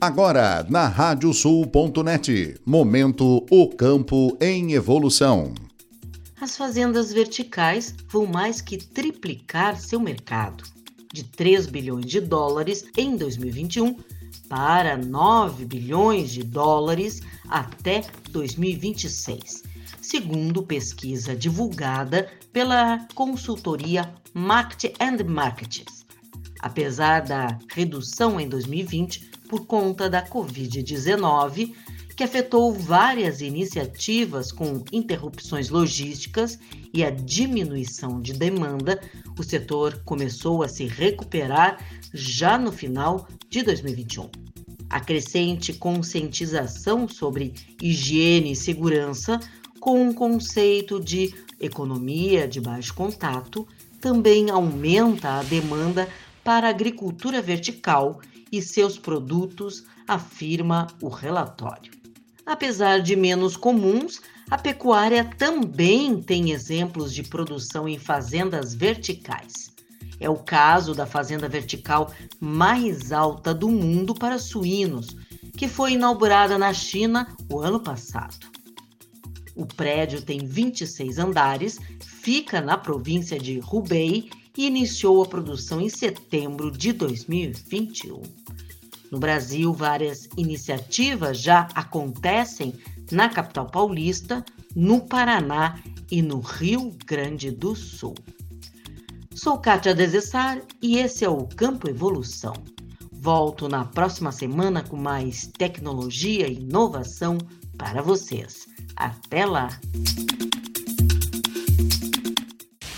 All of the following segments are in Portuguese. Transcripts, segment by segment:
Agora, na radiosul.net, momento O Campo em Evolução. As fazendas verticais vão mais que triplicar seu mercado, de 3 bilhões de dólares em 2021 para 9 bilhões de dólares até 2026, segundo pesquisa divulgada pela consultoria Market and Markets. Apesar da redução em 2020 por conta da Covid-19, que afetou várias iniciativas com interrupções logísticas e a diminuição de demanda, o setor começou a se recuperar já no final de 2021. A crescente conscientização sobre higiene e segurança, com um conceito de economia de baixo contato, também aumenta a demanda para a agricultura vertical e seus produtos, afirma o relatório. Apesar de menos comuns, a pecuária também tem exemplos de produção em fazendas verticais. É o caso da fazenda vertical mais alta do mundo para suínos, que foi inaugurada na China o ano passado. O prédio tem 26 andares, fica na província de Hubei e iniciou a produção em setembro de 2021. No Brasil, várias iniciativas já acontecem na capital paulista, no Paraná e no Rio Grande do Sul. Sou Kátia Desessar e esse é o Campo Evolução. Volto na próxima semana com mais tecnologia e inovação para vocês. Até lá!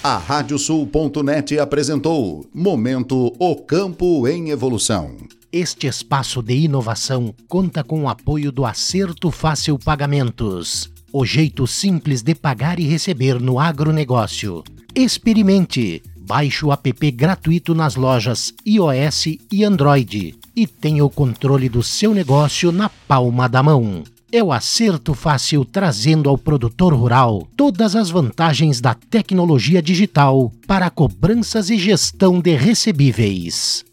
A Radiosul.net apresentou Momento O Campo em Evolução. Este espaço de inovação conta com o apoio do Acerto Fácil Pagamentos. O jeito simples de pagar e receber no agronegócio. Experimente! Baixe o app gratuito nas lojas iOS e Android e tenha o controle do seu negócio na palma da mão. É o acerto fácil trazendo ao produtor rural todas as vantagens da tecnologia digital para cobranças e gestão de recebíveis.